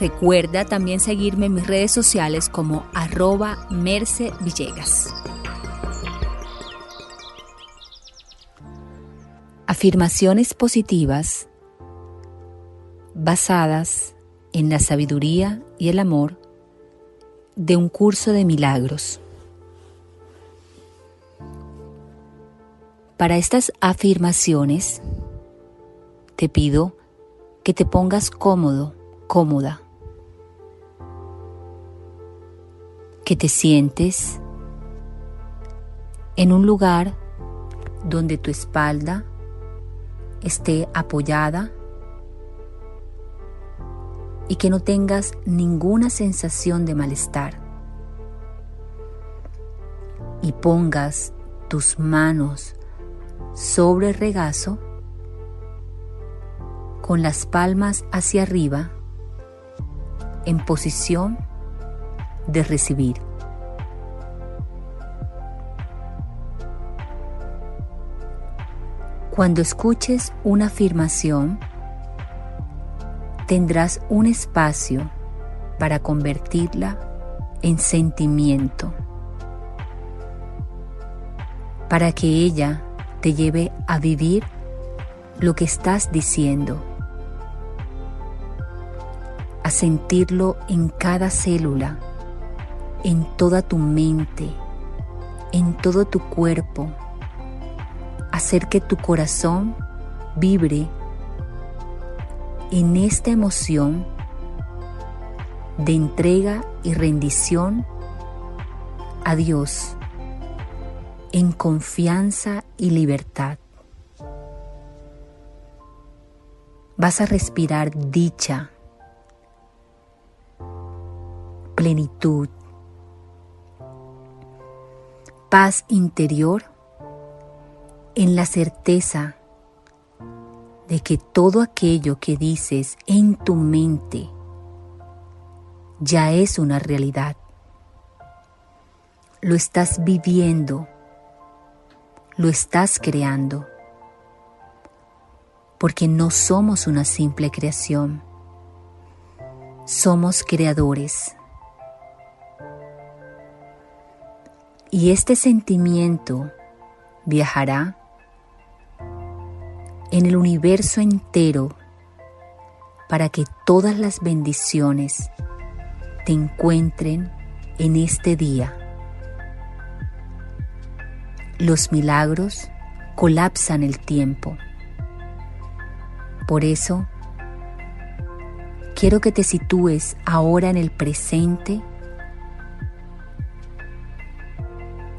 Recuerda también seguirme en mis redes sociales como arroba Merce Villegas. Afirmaciones positivas basadas en la sabiduría y el amor de un curso de milagros. Para estas afirmaciones te pido que te pongas cómodo, cómoda que te sientes en un lugar donde tu espalda esté apoyada y que no tengas ninguna sensación de malestar. Y pongas tus manos sobre el regazo con las palmas hacia arriba en posición de recibir. Cuando escuches una afirmación, tendrás un espacio para convertirla en sentimiento, para que ella te lleve a vivir lo que estás diciendo, a sentirlo en cada célula en toda tu mente, en todo tu cuerpo. Hacer que tu corazón vibre en esta emoción de entrega y rendición a Dios en confianza y libertad. Vas a respirar dicha, plenitud, paz interior en la certeza de que todo aquello que dices en tu mente ya es una realidad. Lo estás viviendo, lo estás creando, porque no somos una simple creación, somos creadores. Y este sentimiento viajará en el universo entero para que todas las bendiciones te encuentren en este día. Los milagros colapsan el tiempo. Por eso, quiero que te sitúes ahora en el presente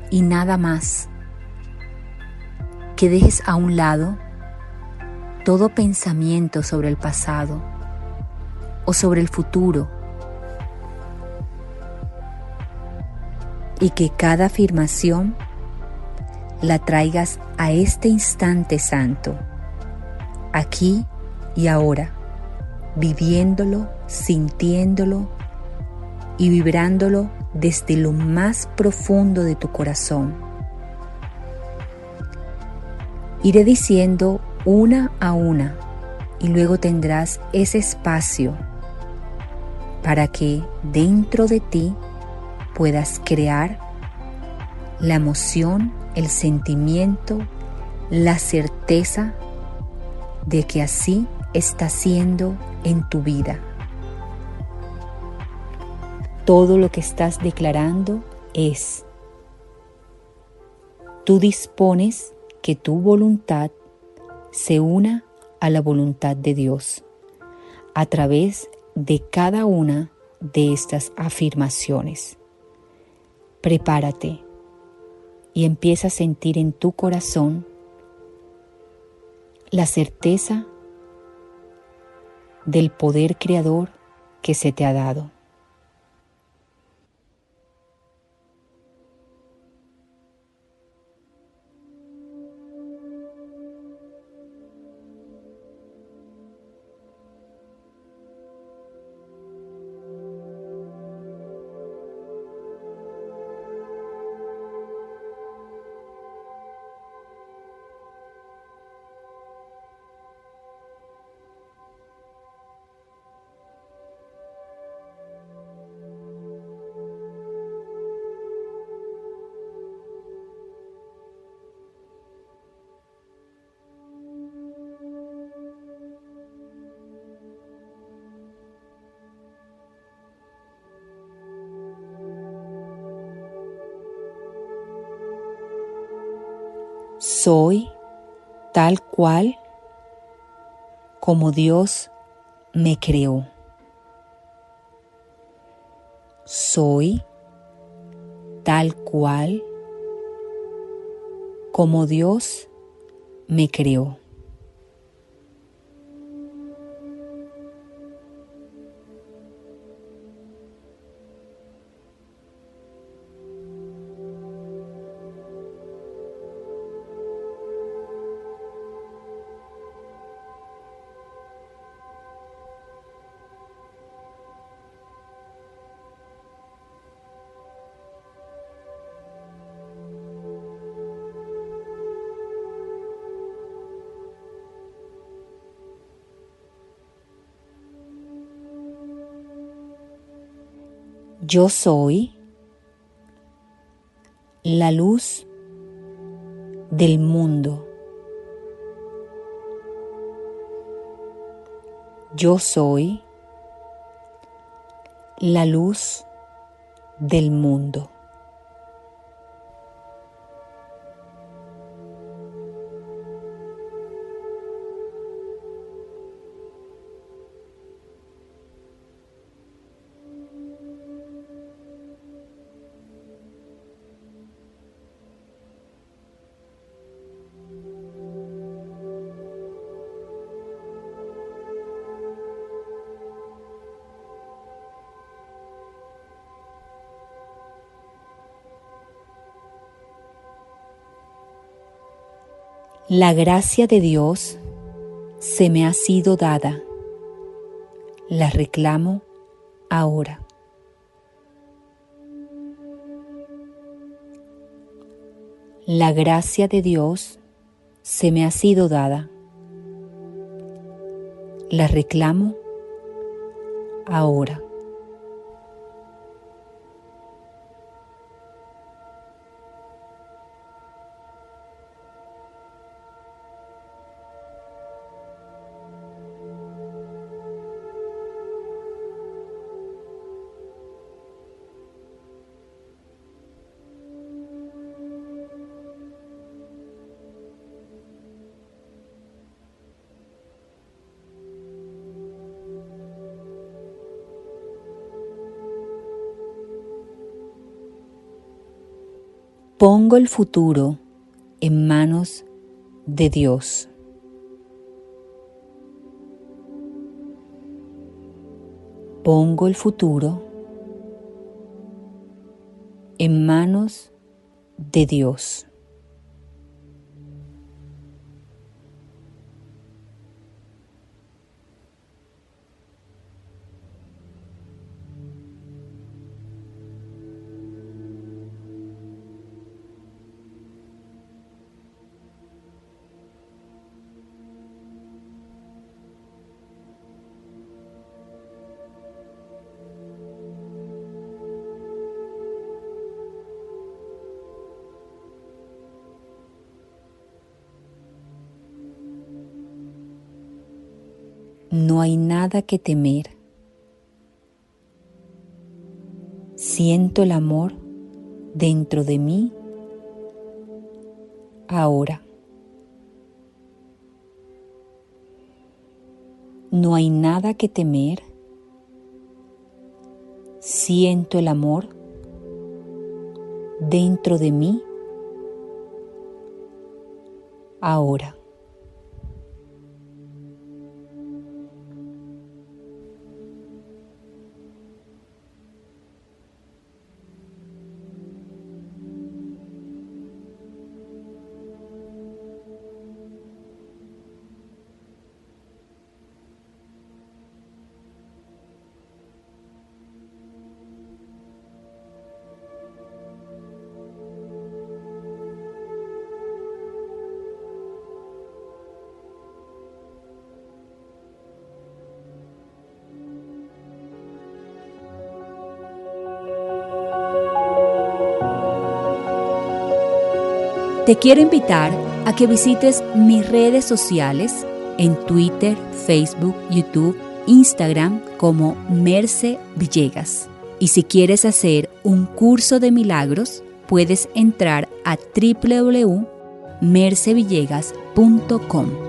y nada más. Que dejes a un lado todo pensamiento sobre el pasado o sobre el futuro y que cada afirmación la traigas a este instante santo, aquí y ahora, viviéndolo, sintiéndolo y vibrándolo desde lo más profundo de tu corazón. Iré diciendo una a una y luego tendrás ese espacio para que dentro de ti puedas crear la emoción, el sentimiento, la certeza de que así está siendo en tu vida. Todo lo que estás declarando es, tú dispones que tu voluntad se una a la voluntad de Dios a través de cada una de estas afirmaciones. Prepárate y empieza a sentir en tu corazón la certeza del poder creador que se te ha dado. Soy tal cual como Dios me creó. Soy tal cual como Dios me creó. Yo soy la luz del mundo. Yo soy la luz del mundo. La gracia de Dios se me ha sido dada. La reclamo ahora. La gracia de Dios se me ha sido dada. La reclamo ahora. Pongo el futuro en manos de Dios. Pongo el futuro en manos de Dios. No hay nada que temer. Siento el amor dentro de mí ahora. No hay nada que temer. Siento el amor dentro de mí ahora. Te quiero invitar a que visites mis redes sociales en Twitter, Facebook, YouTube, Instagram como Merce Villegas. Y si quieres hacer un curso de milagros, puedes entrar a www.mercevillegas.com.